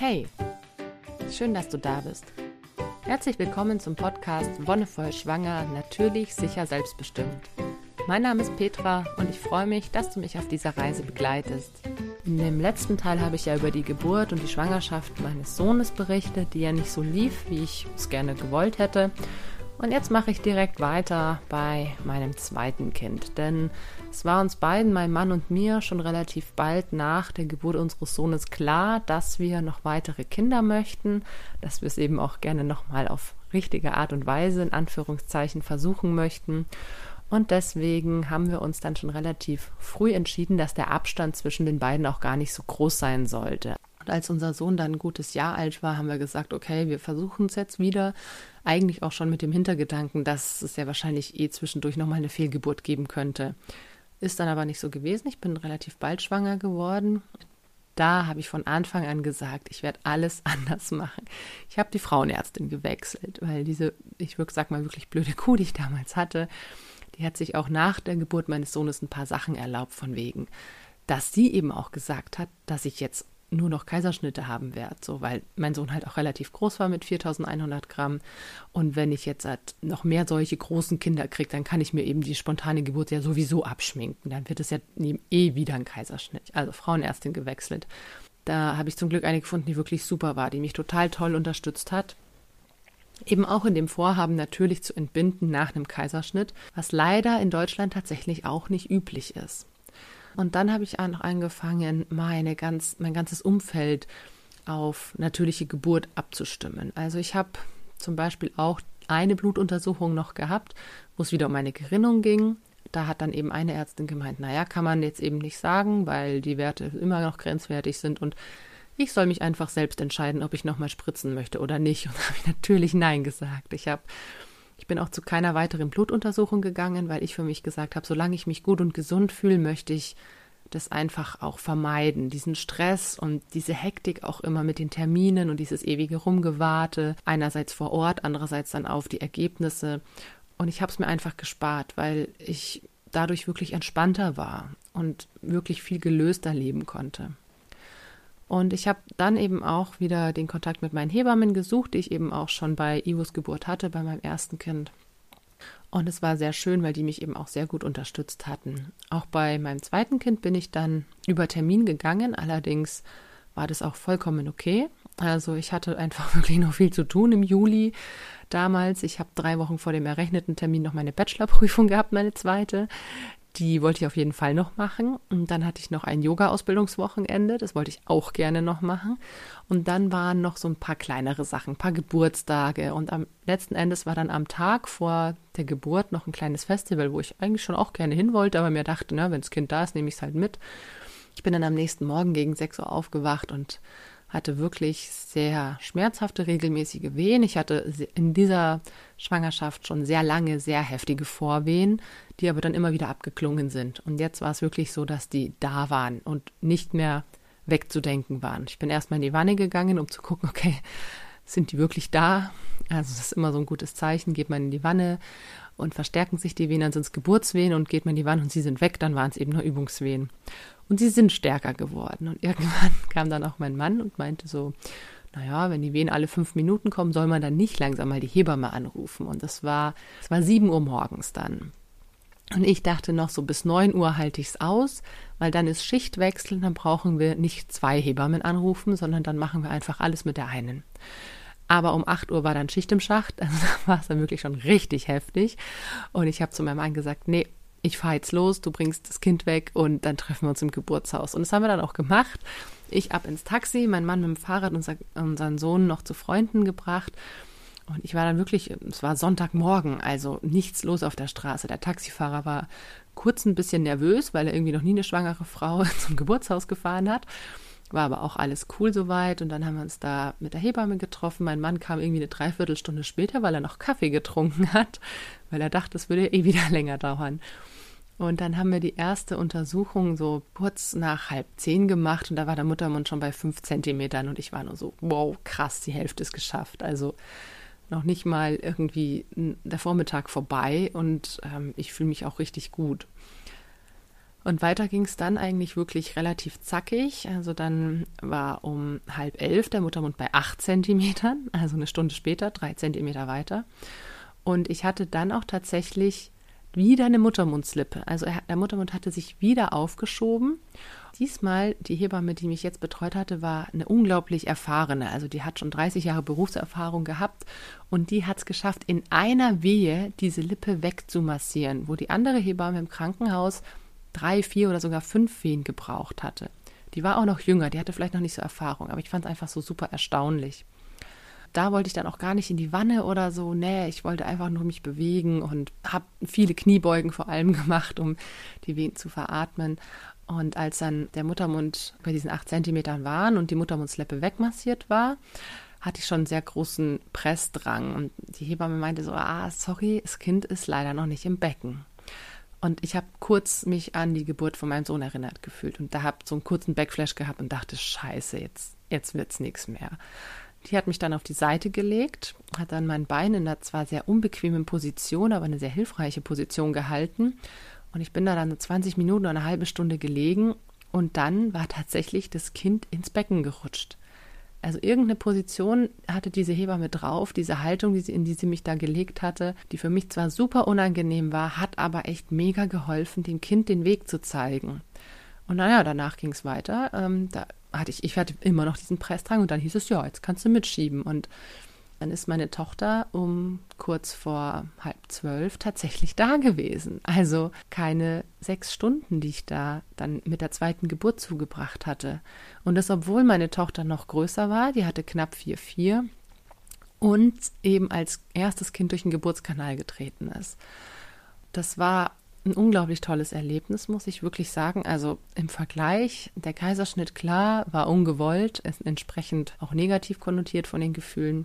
Hey, schön, dass du da bist. Herzlich willkommen zum Podcast Wonnevoll Schwanger, natürlich, sicher, selbstbestimmt. Mein Name ist Petra und ich freue mich, dass du mich auf dieser Reise begleitest. In dem letzten Teil habe ich ja über die Geburt und die Schwangerschaft meines Sohnes berichtet, die ja nicht so lief, wie ich es gerne gewollt hätte. Und jetzt mache ich direkt weiter bei meinem zweiten Kind, denn es war uns beiden, mein Mann und mir, schon relativ bald nach der Geburt unseres Sohnes klar, dass wir noch weitere Kinder möchten, dass wir es eben auch gerne nochmal auf richtige Art und Weise in Anführungszeichen versuchen möchten. Und deswegen haben wir uns dann schon relativ früh entschieden, dass der Abstand zwischen den beiden auch gar nicht so groß sein sollte. Und als unser Sohn dann ein gutes Jahr alt war, haben wir gesagt, okay, wir versuchen es jetzt wieder. Eigentlich auch schon mit dem Hintergedanken, dass es ja wahrscheinlich eh zwischendurch nochmal eine Fehlgeburt geben könnte. Ist dann aber nicht so gewesen. Ich bin relativ bald schwanger geworden. Da habe ich von Anfang an gesagt, ich werde alles anders machen. Ich habe die Frauenärztin gewechselt, weil diese, ich würde sag mal, wirklich blöde Kuh, die ich damals hatte, die hat sich auch nach der Geburt meines Sohnes ein paar Sachen erlaubt, von wegen, dass sie eben auch gesagt hat, dass ich jetzt nur noch Kaiserschnitte haben werde, so weil mein Sohn halt auch relativ groß war mit 4100 Gramm und wenn ich jetzt halt noch mehr solche großen Kinder kriege, dann kann ich mir eben die spontane Geburt ja sowieso abschminken, dann wird es ja eh wieder ein Kaiserschnitt, also Frauenärztin gewechselt. Da habe ich zum Glück eine gefunden, die wirklich super war, die mich total toll unterstützt hat. Eben auch in dem Vorhaben natürlich zu entbinden nach einem Kaiserschnitt, was leider in Deutschland tatsächlich auch nicht üblich ist. Und dann habe ich auch angefangen, meine ganz, mein ganzes Umfeld auf natürliche Geburt abzustimmen. Also ich habe zum Beispiel auch eine Blutuntersuchung noch gehabt, wo es wieder um eine Gerinnung ging. Da hat dann eben eine Ärztin gemeint, naja, kann man jetzt eben nicht sagen, weil die Werte immer noch grenzwertig sind und ich soll mich einfach selbst entscheiden, ob ich nochmal spritzen möchte oder nicht. Und habe ich natürlich Nein gesagt. Ich habe ich bin auch zu keiner weiteren Blutuntersuchung gegangen, weil ich für mich gesagt habe, solange ich mich gut und gesund fühle, möchte ich das einfach auch vermeiden, diesen Stress und diese Hektik auch immer mit den Terminen und dieses ewige Rumgewarte, einerseits vor Ort, andererseits dann auf die Ergebnisse. Und ich habe es mir einfach gespart, weil ich dadurch wirklich entspannter war und wirklich viel gelöster leben konnte. Und ich habe dann eben auch wieder den Kontakt mit meinen Hebammen gesucht, die ich eben auch schon bei Ivos Geburt hatte, bei meinem ersten Kind. Und es war sehr schön, weil die mich eben auch sehr gut unterstützt hatten. Auch bei meinem zweiten Kind bin ich dann über Termin gegangen, allerdings war das auch vollkommen okay. Also ich hatte einfach wirklich noch viel zu tun im Juli damals. Ich habe drei Wochen vor dem errechneten Termin noch meine Bachelorprüfung gehabt, meine zweite. Die wollte ich auf jeden Fall noch machen. Und dann hatte ich noch ein Yoga-Ausbildungswochenende. Das wollte ich auch gerne noch machen. Und dann waren noch so ein paar kleinere Sachen, ein paar Geburtstage. Und am letzten Endes war dann am Tag vor der Geburt noch ein kleines Festival, wo ich eigentlich schon auch gerne hin wollte, aber mir dachte, wenn das Kind da ist, nehme ich es halt mit. Ich bin dann am nächsten Morgen gegen 6 Uhr aufgewacht und hatte wirklich sehr schmerzhafte regelmäßige Wehen. Ich hatte in dieser Schwangerschaft schon sehr lange, sehr heftige Vorwehen, die aber dann immer wieder abgeklungen sind. Und jetzt war es wirklich so, dass die da waren und nicht mehr wegzudenken waren. Ich bin erstmal in die Wanne gegangen, um zu gucken, okay, sind die wirklich da? Also das ist immer so ein gutes Zeichen. Geht man in die Wanne und verstärken sich die Venen, dann sind es Geburtswehen und geht man in die Wanne und sie sind weg, dann waren es eben nur Übungswehen. Und sie sind stärker geworden. Und irgendwann kam dann auch mein Mann und meinte so, naja, wenn die Wehen alle fünf Minuten kommen, soll man dann nicht langsam mal die Hebamme anrufen. Und das war, es war sieben Uhr morgens dann. Und ich dachte noch, so bis neun Uhr halte ich es aus, weil dann ist Schichtwechsel, dann brauchen wir nicht zwei Hebammen anrufen, sondern dann machen wir einfach alles mit der einen. Aber um acht Uhr war dann Schicht im Schacht, also war es dann wirklich schon richtig heftig. Und ich habe zu meinem Mann gesagt, nee, ich fahre jetzt los, du bringst das Kind weg und dann treffen wir uns im Geburtshaus. Und das haben wir dann auch gemacht. Ich ab ins Taxi, mein Mann mit dem Fahrrad, unser, unseren Sohn noch zu Freunden gebracht. Und ich war dann wirklich, es war Sonntagmorgen, also nichts los auf der Straße. Der Taxifahrer war kurz ein bisschen nervös, weil er irgendwie noch nie eine schwangere Frau zum Geburtshaus gefahren hat. War aber auch alles cool soweit. Und dann haben wir uns da mit der Hebamme getroffen. Mein Mann kam irgendwie eine Dreiviertelstunde später, weil er noch Kaffee getrunken hat, weil er dachte, es würde eh wieder länger dauern. Und dann haben wir die erste Untersuchung so kurz nach halb zehn gemacht und da war der Muttermund schon bei fünf Zentimetern und ich war nur so, wow, krass, die Hälfte ist geschafft. Also noch nicht mal irgendwie der Vormittag vorbei und ähm, ich fühle mich auch richtig gut. Und weiter ging es dann eigentlich wirklich relativ zackig. Also dann war um halb elf der Muttermund bei acht Zentimetern, also eine Stunde später, drei Zentimeter weiter. Und ich hatte dann auch tatsächlich wieder eine Muttermundslippe. Also er, der Muttermund hatte sich wieder aufgeschoben. Diesmal, die Hebamme, die mich jetzt betreut hatte, war eine unglaublich erfahrene. Also die hat schon 30 Jahre Berufserfahrung gehabt und die hat es geschafft, in einer Wehe diese Lippe wegzumassieren, wo die andere Hebamme im Krankenhaus drei, vier oder sogar fünf Wehen gebraucht hatte. Die war auch noch jünger, die hatte vielleicht noch nicht so Erfahrung, aber ich fand es einfach so super erstaunlich. Da wollte ich dann auch gar nicht in die Wanne oder so. Nee, ich wollte einfach nur mich bewegen und habe viele Kniebeugen vor allem gemacht, um die Wehen zu veratmen. Und als dann der Muttermund bei diesen acht Zentimetern waren und die Muttermundsleppe wegmassiert war, hatte ich schon einen sehr großen Pressdrang. Und die Hebamme meinte so, ah, sorry, das Kind ist leider noch nicht im Becken. Und ich habe kurz mich an die Geburt von meinem Sohn erinnert gefühlt und da habe so einen kurzen Backflash gehabt und dachte, scheiße, jetzt, jetzt wird's nichts mehr. Die hat mich dann auf die Seite gelegt, hat dann mein Bein in einer zwar sehr unbequemen Position, aber eine sehr hilfreiche Position gehalten. Und ich bin da dann 20 Minuten oder eine halbe Stunde gelegen und dann war tatsächlich das Kind ins Becken gerutscht. Also irgendeine Position hatte diese Hebamme drauf, diese Haltung, die sie, in die sie mich da gelegt hatte, die für mich zwar super unangenehm war, hat aber echt mega geholfen, dem Kind den Weg zu zeigen. Und naja, danach ging es weiter. Ähm, da hatte ich, ich hatte immer noch diesen Pressdrang und dann hieß es, ja, jetzt kannst du mitschieben. Und dann ist meine Tochter um kurz vor halb zwölf tatsächlich da gewesen. Also keine sechs Stunden, die ich da dann mit der zweiten Geburt zugebracht hatte. Und das, obwohl meine Tochter noch größer war, die hatte knapp vier vier und eben als erstes Kind durch den Geburtskanal getreten ist. Das war ein unglaublich tolles Erlebnis, muss ich wirklich sagen. Also im Vergleich, der Kaiserschnitt klar war ungewollt, entsprechend auch negativ konnotiert von den Gefühlen.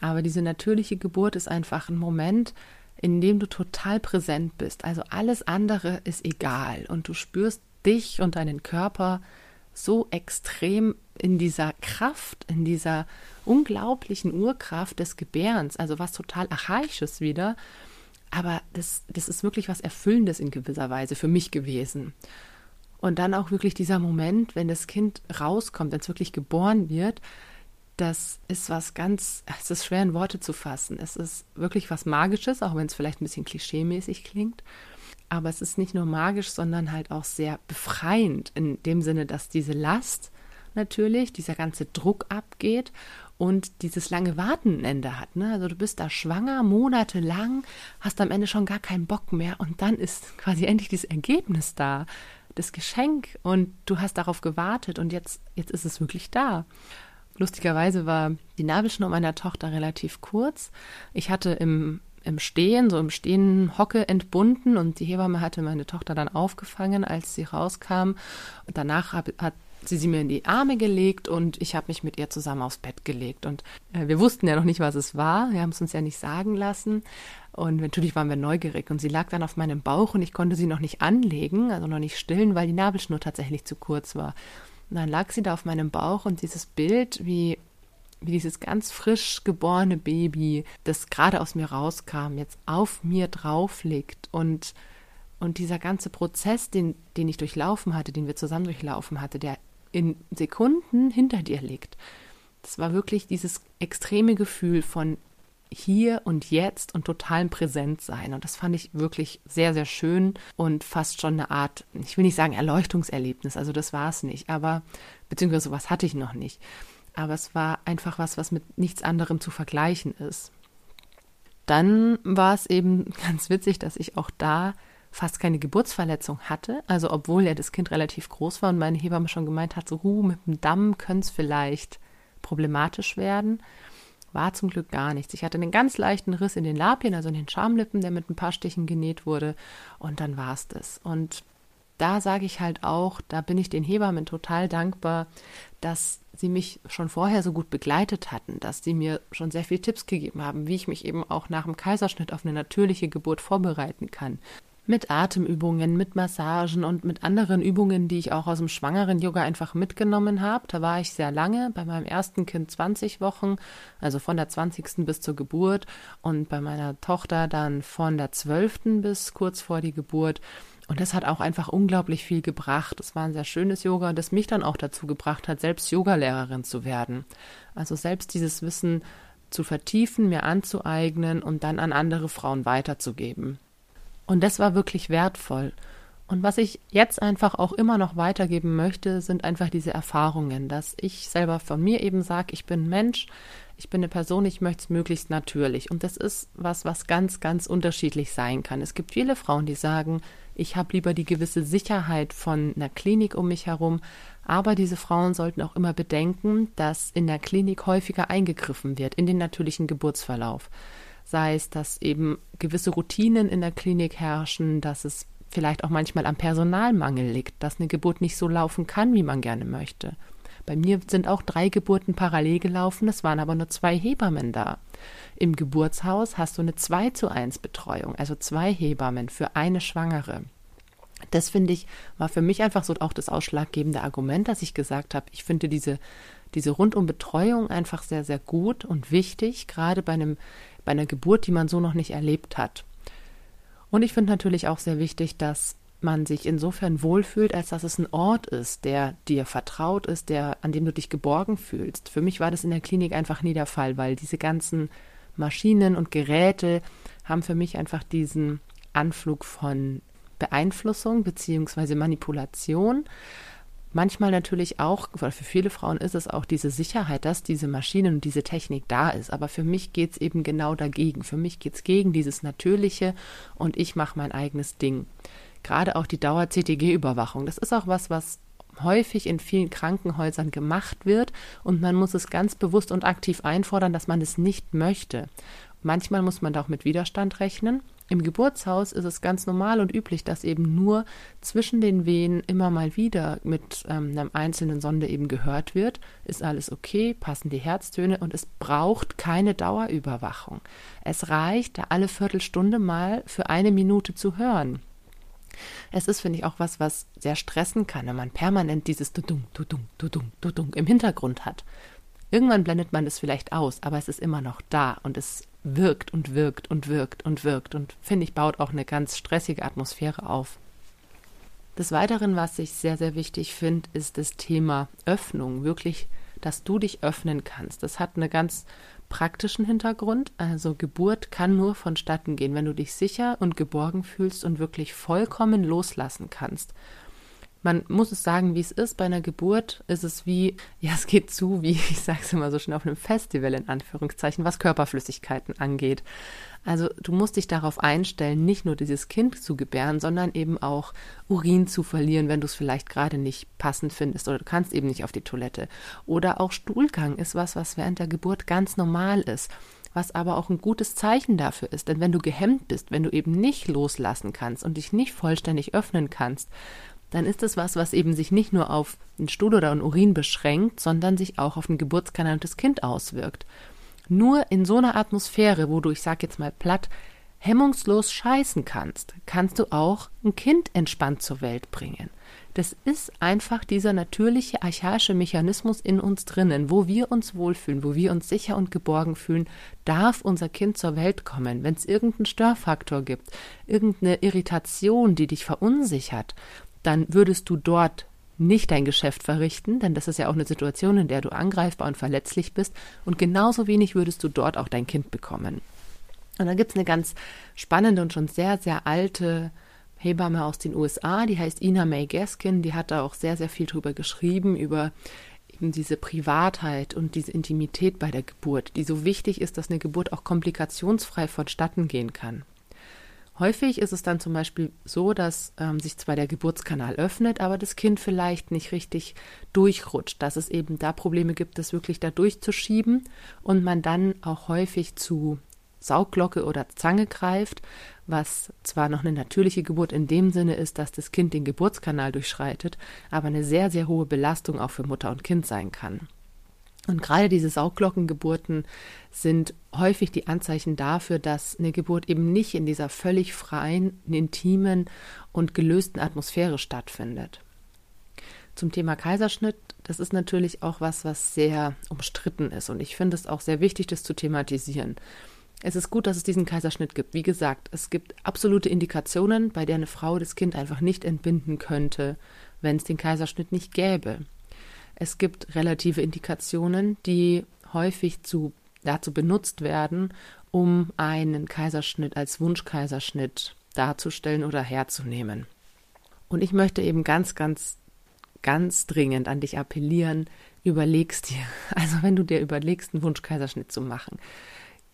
Aber diese natürliche Geburt ist einfach ein Moment, in dem du total präsent bist. Also alles andere ist egal und du spürst dich und deinen Körper so extrem in dieser Kraft, in dieser unglaublichen Urkraft des Gebärens, also was total Archaisches wieder. Aber das, das ist wirklich was Erfüllendes in gewisser Weise für mich gewesen. Und dann auch wirklich dieser Moment, wenn das Kind rauskommt, wenn es wirklich geboren wird, das ist was ganz, es ist schwer in Worte zu fassen. Es ist wirklich was Magisches, auch wenn es vielleicht ein bisschen klischeemäßig klingt. Aber es ist nicht nur magisch, sondern halt auch sehr befreiend in dem Sinne, dass diese Last natürlich, dieser ganze Druck abgeht und dieses lange Warten ein Ende hat. Ne? Also du bist da schwanger, monatelang, hast am Ende schon gar keinen Bock mehr und dann ist quasi endlich dieses Ergebnis da, das Geschenk und du hast darauf gewartet und jetzt, jetzt ist es wirklich da. Lustigerweise war die Nabelschnur meiner Tochter relativ kurz. Ich hatte im, im Stehen, so im Stehen Hocke entbunden und die Hebamme hatte meine Tochter dann aufgefangen, als sie rauskam. Und danach hab, hat sie sie mir in die Arme gelegt und ich habe mich mit ihr zusammen aufs Bett gelegt. Und äh, wir wussten ja noch nicht, was es war. Wir haben es uns ja nicht sagen lassen. Und natürlich waren wir neugierig. Und sie lag dann auf meinem Bauch und ich konnte sie noch nicht anlegen, also noch nicht stillen, weil die Nabelschnur tatsächlich zu kurz war. Und dann lag sie da auf meinem Bauch und dieses Bild, wie, wie dieses ganz frisch geborene Baby, das gerade aus mir rauskam, jetzt auf mir drauf liegt und, und dieser ganze Prozess, den, den ich durchlaufen hatte, den wir zusammen durchlaufen hatte, der in Sekunden hinter dir liegt. Das war wirklich dieses extreme Gefühl von hier und jetzt und totalem Präsentsein. Und das fand ich wirklich sehr, sehr schön und fast schon eine Art, ich will nicht sagen Erleuchtungserlebnis, also das war es nicht, aber beziehungsweise sowas hatte ich noch nicht. Aber es war einfach was, was mit nichts anderem zu vergleichen ist. Dann war es eben ganz witzig, dass ich auch da fast keine Geburtsverletzung hatte. Also obwohl ja das Kind relativ groß war und meine Hebamme schon gemeint hat, so huh, mit dem Damm könnte es vielleicht problematisch werden. War zum Glück gar nichts. Ich hatte einen ganz leichten Riss in den Lapien, also in den Schamlippen, der mit ein paar Stichen genäht wurde. Und dann war es das. Und da sage ich halt auch, da bin ich den Hebammen total dankbar, dass sie mich schon vorher so gut begleitet hatten, dass sie mir schon sehr viele Tipps gegeben haben, wie ich mich eben auch nach dem Kaiserschnitt auf eine natürliche Geburt vorbereiten kann mit Atemübungen, mit Massagen und mit anderen Übungen, die ich auch aus dem schwangeren Yoga einfach mitgenommen habe. Da war ich sehr lange, bei meinem ersten Kind 20 Wochen, also von der 20. bis zur Geburt und bei meiner Tochter dann von der 12. bis kurz vor die Geburt. Und das hat auch einfach unglaublich viel gebracht. Es war ein sehr schönes Yoga, das mich dann auch dazu gebracht hat, selbst Yogalehrerin zu werden. Also selbst dieses Wissen zu vertiefen, mir anzueignen und dann an andere Frauen weiterzugeben. Und das war wirklich wertvoll. Und was ich jetzt einfach auch immer noch weitergeben möchte, sind einfach diese Erfahrungen, dass ich selber von mir eben sage, ich bin Mensch, ich bin eine Person, ich möchte es möglichst natürlich. Und das ist was, was ganz, ganz unterschiedlich sein kann. Es gibt viele Frauen, die sagen, ich habe lieber die gewisse Sicherheit von einer Klinik um mich herum, aber diese Frauen sollten auch immer bedenken, dass in der Klinik häufiger eingegriffen wird in den natürlichen Geburtsverlauf. Sei es, dass eben gewisse Routinen in der Klinik herrschen, dass es vielleicht auch manchmal am Personalmangel liegt, dass eine Geburt nicht so laufen kann, wie man gerne möchte. Bei mir sind auch drei Geburten parallel gelaufen, es waren aber nur zwei Hebammen da. Im Geburtshaus hast du eine 2 zu 1 Betreuung, also zwei Hebammen für eine Schwangere. Das finde ich, war für mich einfach so auch das ausschlaggebende Argument, dass ich gesagt habe, ich finde diese, diese rundum Betreuung einfach sehr, sehr gut und wichtig, gerade bei einem, bei einer Geburt, die man so noch nicht erlebt hat. Und ich finde natürlich auch sehr wichtig, dass man sich insofern wohlfühlt, als dass es ein Ort ist, der dir vertraut ist, der, an dem du dich geborgen fühlst. Für mich war das in der Klinik einfach nie der Fall, weil diese ganzen Maschinen und Geräte haben für mich einfach diesen Anflug von Beeinflussung beziehungsweise Manipulation manchmal natürlich auch, für viele Frauen ist es auch diese Sicherheit, dass diese Maschinen und diese Technik da ist. Aber für mich geht es eben genau dagegen. Für mich geht es gegen dieses Natürliche und ich mache mein eigenes Ding. Gerade auch die Dauer-CTG-Überwachung. Das ist auch was, was häufig in vielen Krankenhäusern gemacht wird und man muss es ganz bewusst und aktiv einfordern, dass man es nicht möchte. Manchmal muss man da auch mit Widerstand rechnen. Im Geburtshaus ist es ganz normal und üblich, dass eben nur zwischen den Wehen immer mal wieder mit ähm, einer einzelnen Sonde eben gehört wird. Ist alles okay, passen die Herztöne und es braucht keine Dauerüberwachung. Es reicht, da alle Viertelstunde mal für eine Minute zu hören. Es ist, finde ich, auch was, was sehr stressen kann, wenn man permanent dieses Dudung, Dudung, Dudung, Dudung im Hintergrund hat. Irgendwann blendet man das vielleicht aus, aber es ist immer noch da und es wirkt und wirkt und wirkt und wirkt und finde ich, baut auch eine ganz stressige Atmosphäre auf. Des Weiteren, was ich sehr, sehr wichtig finde, ist das Thema Öffnung. Wirklich, dass du dich öffnen kannst. Das hat einen ganz praktischen Hintergrund. Also Geburt kann nur vonstatten gehen, wenn du dich sicher und geborgen fühlst und wirklich vollkommen loslassen kannst man muss es sagen, wie es ist. Bei einer Geburt ist es wie, ja, es geht zu, wie ich sage es immer so schön, auf einem Festival in Anführungszeichen, was Körperflüssigkeiten angeht. Also du musst dich darauf einstellen, nicht nur dieses Kind zu gebären, sondern eben auch Urin zu verlieren, wenn du es vielleicht gerade nicht passend findest oder du kannst eben nicht auf die Toilette. Oder auch Stuhlgang ist was, was während der Geburt ganz normal ist was aber auch ein gutes Zeichen dafür ist. Denn wenn du gehemmt bist, wenn du eben nicht loslassen kannst und dich nicht vollständig öffnen kannst, dann ist es was, was eben sich nicht nur auf den Stuhl oder einen Urin beschränkt, sondern sich auch auf den Geburtskanal und das Kind auswirkt. Nur in so einer Atmosphäre, wo du, ich sag jetzt mal platt, hemmungslos scheißen kannst, kannst du auch ein Kind entspannt zur Welt bringen. Das ist einfach dieser natürliche archaische Mechanismus in uns drinnen, wo wir uns wohlfühlen, wo wir uns sicher und geborgen fühlen, darf unser Kind zur Welt kommen. Wenn es irgendeinen Störfaktor gibt, irgendeine Irritation, die dich verunsichert, dann würdest du dort nicht dein Geschäft verrichten, denn das ist ja auch eine Situation, in der du angreifbar und verletzlich bist, und genauso wenig würdest du dort auch dein Kind bekommen. Und dann gibt es eine ganz spannende und schon sehr, sehr alte Hebamme aus den USA, die heißt Ina May Gaskin, die hat da auch sehr, sehr viel drüber geschrieben, über eben diese Privatheit und diese Intimität bei der Geburt, die so wichtig ist, dass eine Geburt auch komplikationsfrei vonstatten gehen kann. Häufig ist es dann zum Beispiel so, dass ähm, sich zwar der Geburtskanal öffnet, aber das Kind vielleicht nicht richtig durchrutscht, dass es eben da Probleme gibt, das wirklich da durchzuschieben und man dann auch häufig zu Saugglocke oder Zange greift, was zwar noch eine natürliche Geburt in dem Sinne ist, dass das Kind den Geburtskanal durchschreitet, aber eine sehr, sehr hohe Belastung auch für Mutter und Kind sein kann. Und gerade diese Sauglockengeburten sind häufig die Anzeichen dafür, dass eine Geburt eben nicht in dieser völlig freien, intimen und gelösten Atmosphäre stattfindet. Zum Thema Kaiserschnitt, das ist natürlich auch was, was sehr umstritten ist. Und ich finde es auch sehr wichtig, das zu thematisieren. Es ist gut, dass es diesen Kaiserschnitt gibt. Wie gesagt, es gibt absolute Indikationen, bei der eine Frau das Kind einfach nicht entbinden könnte, wenn es den Kaiserschnitt nicht gäbe. Es gibt relative Indikationen, die häufig zu, dazu benutzt werden, um einen Kaiserschnitt als Wunschkaiserschnitt darzustellen oder herzunehmen. Und ich möchte eben ganz, ganz, ganz dringend an dich appellieren, überlegst dir, also wenn du dir überlegst, einen Wunschkaiserschnitt zu machen,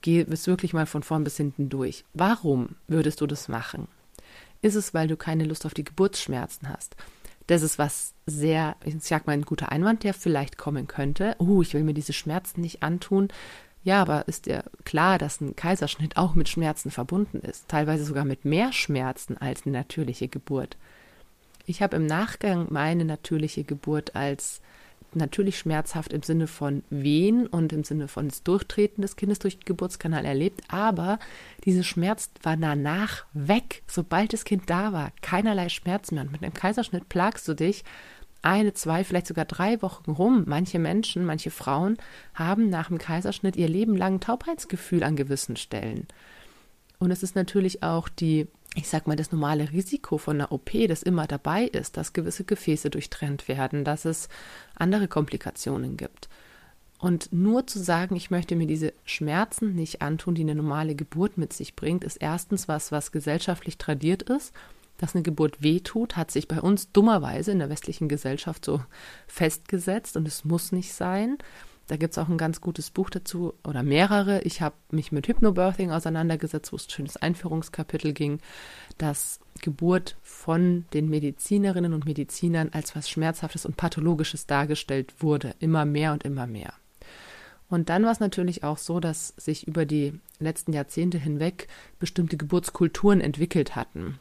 geh es wirklich mal von vorn bis hinten durch. Warum würdest du das machen? Ist es, weil du keine Lust auf die Geburtsschmerzen hast? Das ist was sehr, ich sag mal, ein guter Einwand, der vielleicht kommen könnte. Oh, ich will mir diese Schmerzen nicht antun. Ja, aber ist dir klar, dass ein Kaiserschnitt auch mit Schmerzen verbunden ist? Teilweise sogar mit mehr Schmerzen als eine natürliche Geburt. Ich habe im Nachgang meine natürliche Geburt als natürlich schmerzhaft im Sinne von Wehen und im Sinne von das Durchtreten des Kindes durch den Geburtskanal erlebt, aber diese Schmerz war danach weg, sobald das Kind da war. Keinerlei Schmerz mehr. Und mit einem Kaiserschnitt plagst du dich eine, zwei, vielleicht sogar drei Wochen rum. Manche Menschen, manche Frauen haben nach dem Kaiserschnitt ihr Leben lang Taubheitsgefühl an gewissen Stellen. Und es ist natürlich auch die ich sag mal, das normale Risiko von einer OP, das immer dabei ist, dass gewisse Gefäße durchtrennt werden, dass es andere Komplikationen gibt. Und nur zu sagen, ich möchte mir diese Schmerzen nicht antun, die eine normale Geburt mit sich bringt, ist erstens was, was gesellschaftlich tradiert ist. Dass eine Geburt wehtut, hat sich bei uns dummerweise in der westlichen Gesellschaft so festgesetzt und es muss nicht sein. Da gibt es auch ein ganz gutes Buch dazu oder mehrere. Ich habe mich mit Hypnobirthing auseinandergesetzt, wo es ein schönes Einführungskapitel ging, dass Geburt von den Medizinerinnen und Medizinern als was Schmerzhaftes und Pathologisches dargestellt wurde. Immer mehr und immer mehr. Und dann war es natürlich auch so, dass sich über die letzten Jahrzehnte hinweg bestimmte Geburtskulturen entwickelt hatten.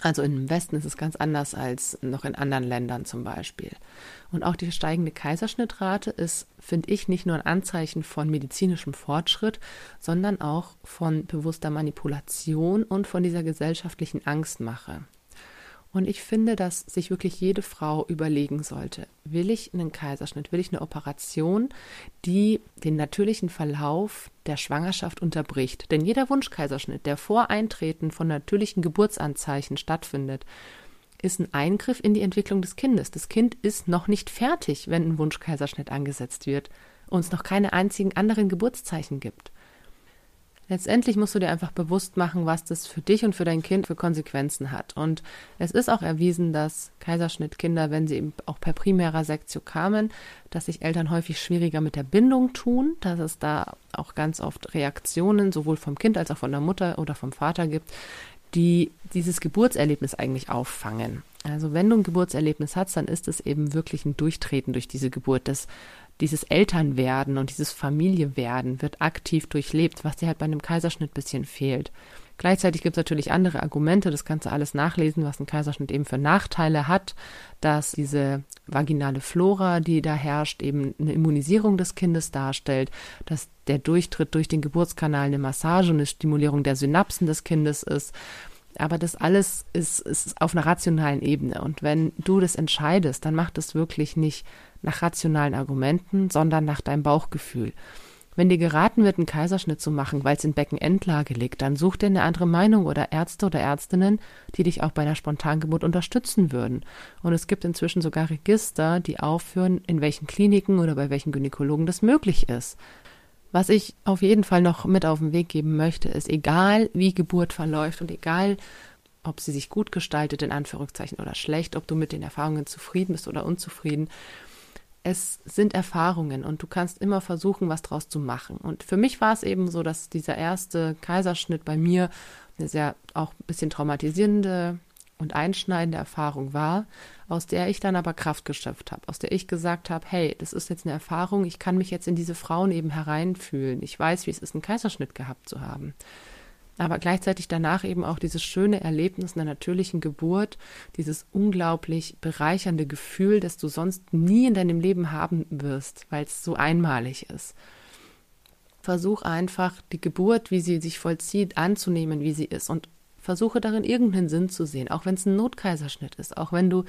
Also im Westen ist es ganz anders als noch in anderen Ländern zum Beispiel. Und auch die steigende Kaiserschnittrate ist, finde ich, nicht nur ein Anzeichen von medizinischem Fortschritt, sondern auch von bewusster Manipulation und von dieser gesellschaftlichen Angstmache. Und ich finde, dass sich wirklich jede Frau überlegen sollte, will ich einen Kaiserschnitt, will ich eine Operation, die den natürlichen Verlauf der Schwangerschaft unterbricht. Denn jeder Wunschkaiserschnitt, der vor Eintreten von natürlichen Geburtsanzeichen stattfindet, ist ein Eingriff in die Entwicklung des Kindes. Das Kind ist noch nicht fertig, wenn ein Wunschkaiserschnitt angesetzt wird und es noch keine einzigen anderen Geburtszeichen gibt. Letztendlich musst du dir einfach bewusst machen, was das für dich und für dein Kind für Konsequenzen hat. Und es ist auch erwiesen, dass Kaiserschnittkinder, wenn sie eben auch per primärer Sektio kamen, dass sich Eltern häufig schwieriger mit der Bindung tun, dass es da auch ganz oft Reaktionen sowohl vom Kind als auch von der Mutter oder vom Vater gibt, die dieses Geburtserlebnis eigentlich auffangen. Also wenn du ein Geburtserlebnis hast, dann ist es eben wirklich ein Durchtreten durch diese Geburt. Das dieses Elternwerden und dieses Familiewerden wird aktiv durchlebt, was dir halt bei einem Kaiserschnitt bisschen fehlt. Gleichzeitig gibt es natürlich andere Argumente, das kannst du alles nachlesen, was ein Kaiserschnitt eben für Nachteile hat, dass diese vaginale Flora, die da herrscht, eben eine Immunisierung des Kindes darstellt, dass der Durchtritt durch den Geburtskanal eine Massage, eine Stimulierung der Synapsen des Kindes ist. Aber das alles ist, ist auf einer rationalen Ebene. Und wenn du das entscheidest, dann macht es wirklich nicht nach rationalen Argumenten, sondern nach deinem Bauchgefühl. Wenn dir geraten wird, einen Kaiserschnitt zu machen, weil es in Beckenendlage liegt, dann such dir eine andere Meinung oder Ärzte oder Ärztinnen, die dich auch bei einer Spontangeburt unterstützen würden. Und es gibt inzwischen sogar Register, die aufführen, in welchen Kliniken oder bei welchen Gynäkologen das möglich ist. Was ich auf jeden Fall noch mit auf den Weg geben möchte, ist, egal wie Geburt verläuft und egal, ob sie sich gut gestaltet, in Anführungszeichen, oder schlecht, ob du mit den Erfahrungen zufrieden bist oder unzufrieden, es sind Erfahrungen und du kannst immer versuchen, was draus zu machen. Und für mich war es eben so, dass dieser erste Kaiserschnitt bei mir eine sehr auch ein bisschen traumatisierende und einschneidende Erfahrung war, aus der ich dann aber Kraft geschöpft habe, aus der ich gesagt habe, hey, das ist jetzt eine Erfahrung, ich kann mich jetzt in diese Frauen eben hereinfühlen. Ich weiß, wie es ist, einen Kaiserschnitt gehabt zu haben aber gleichzeitig danach eben auch dieses schöne Erlebnis einer natürlichen Geburt, dieses unglaublich bereichernde Gefühl, das du sonst nie in deinem Leben haben wirst, weil es so einmalig ist. Versuch einfach die Geburt, wie sie sich vollzieht, anzunehmen, wie sie ist und versuche darin irgendeinen Sinn zu sehen, auch wenn es ein Notkaiserschnitt ist, auch wenn du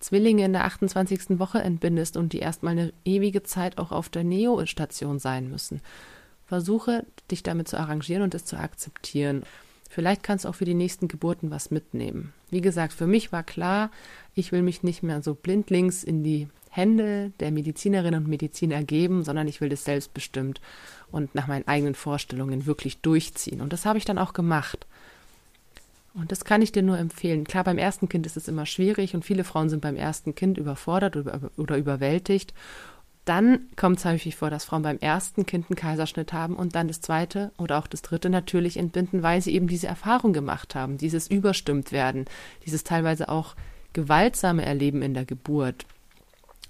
Zwillinge in der 28. Woche entbindest und die erstmal eine ewige Zeit auch auf der Neo-Station sein müssen versuche dich damit zu arrangieren und es zu akzeptieren. Vielleicht kannst du auch für die nächsten Geburten was mitnehmen. Wie gesagt, für mich war klar, ich will mich nicht mehr so blindlings in die Hände der Medizinerinnen und Mediziner geben, sondern ich will das selbstbestimmt und nach meinen eigenen Vorstellungen wirklich durchziehen. Und das habe ich dann auch gemacht. Und das kann ich dir nur empfehlen. Klar, beim ersten Kind ist es immer schwierig und viele Frauen sind beim ersten Kind überfordert oder, oder überwältigt. Dann kommt es häufig vor, dass Frauen beim ersten Kind einen Kaiserschnitt haben und dann das zweite oder auch das dritte natürlich entbinden, weil sie eben diese Erfahrung gemacht haben, dieses überstimmt werden, dieses teilweise auch gewaltsame Erleben in der Geburt.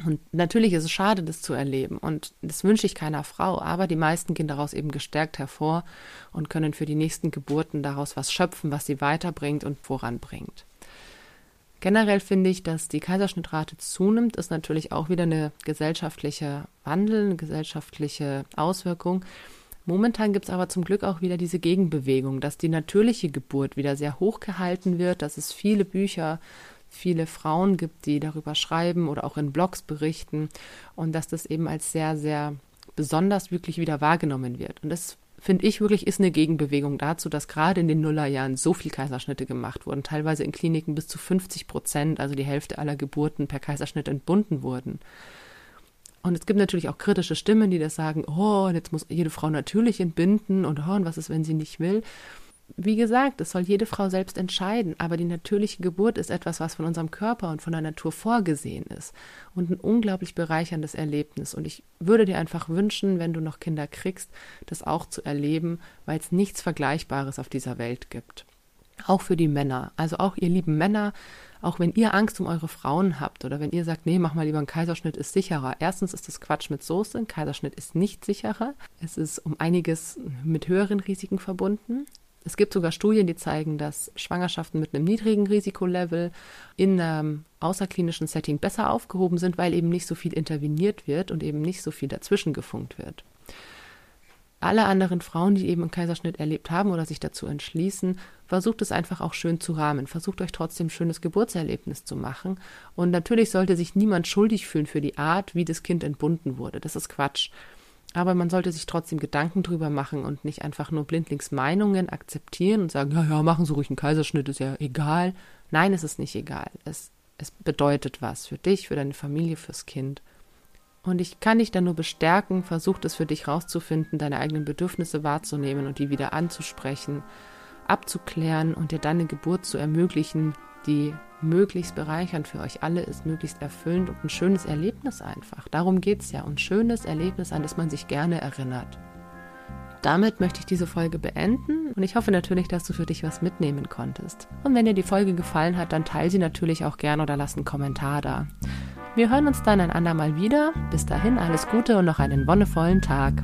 Und natürlich ist es schade, das zu erleben. Und das wünsche ich keiner Frau. Aber die meisten gehen daraus eben gestärkt hervor und können für die nächsten Geburten daraus was schöpfen, was sie weiterbringt und voranbringt. Generell finde ich, dass die Kaiserschnittrate zunimmt, ist natürlich auch wieder eine gesellschaftliche Wandel, eine gesellschaftliche Auswirkung. Momentan gibt es aber zum Glück auch wieder diese Gegenbewegung, dass die natürliche Geburt wieder sehr hoch gehalten wird, dass es viele Bücher viele Frauen gibt, die darüber schreiben oder auch in Blogs berichten und dass das eben als sehr, sehr besonders wirklich wieder wahrgenommen wird. Und das finde ich wirklich ist eine Gegenbewegung dazu, dass gerade in den Nullerjahren so viel Kaiserschnitte gemacht wurden, teilweise in Kliniken bis zu 50 Prozent, also die Hälfte aller Geburten per Kaiserschnitt entbunden wurden. Und es gibt natürlich auch kritische Stimmen, die das sagen, oh, jetzt muss jede Frau natürlich entbinden und oh, und was ist, wenn sie nicht will wie gesagt, es soll jede Frau selbst entscheiden, aber die natürliche Geburt ist etwas, was von unserem Körper und von der Natur vorgesehen ist und ein unglaublich bereicherndes Erlebnis. Und ich würde dir einfach wünschen, wenn du noch Kinder kriegst, das auch zu erleben, weil es nichts Vergleichbares auf dieser Welt gibt. Auch für die Männer, also auch ihr lieben Männer, auch wenn ihr Angst um eure Frauen habt oder wenn ihr sagt, nee, mach mal lieber einen Kaiserschnitt, ist sicherer. Erstens ist das Quatsch mit Soße, ein Kaiserschnitt ist nicht sicherer. Es ist um einiges mit höheren Risiken verbunden. Es gibt sogar Studien, die zeigen, dass Schwangerschaften mit einem niedrigen Risikolevel in einem außerklinischen Setting besser aufgehoben sind, weil eben nicht so viel interveniert wird und eben nicht so viel dazwischen gefunkt wird. Alle anderen Frauen, die eben einen Kaiserschnitt erlebt haben oder sich dazu entschließen, versucht es einfach auch schön zu rahmen. Versucht euch trotzdem ein schönes Geburtserlebnis zu machen. Und natürlich sollte sich niemand schuldig fühlen für die Art, wie das Kind entbunden wurde. Das ist Quatsch. Aber man sollte sich trotzdem Gedanken drüber machen und nicht einfach nur blindlings Meinungen akzeptieren und sagen, ja, ja, machen Sie ruhig einen Kaiserschnitt, ist ja egal. Nein, es ist nicht egal. Es, es bedeutet was für dich, für deine Familie, fürs Kind. Und ich kann dich dann nur bestärken, versuch es für dich rauszufinden, deine eigenen Bedürfnisse wahrzunehmen und die wieder anzusprechen, abzuklären und dir dann eine Geburt zu ermöglichen, die möglichst bereichernd für euch alle ist, möglichst erfüllend und ein schönes Erlebnis einfach. Darum geht es ja. Ein schönes Erlebnis, an das man sich gerne erinnert. Damit möchte ich diese Folge beenden und ich hoffe natürlich, dass du für dich was mitnehmen konntest. Und wenn dir die Folge gefallen hat, dann teile sie natürlich auch gerne oder lass einen Kommentar da. Wir hören uns dann ein andermal wieder. Bis dahin alles Gute und noch einen wonnevollen Tag.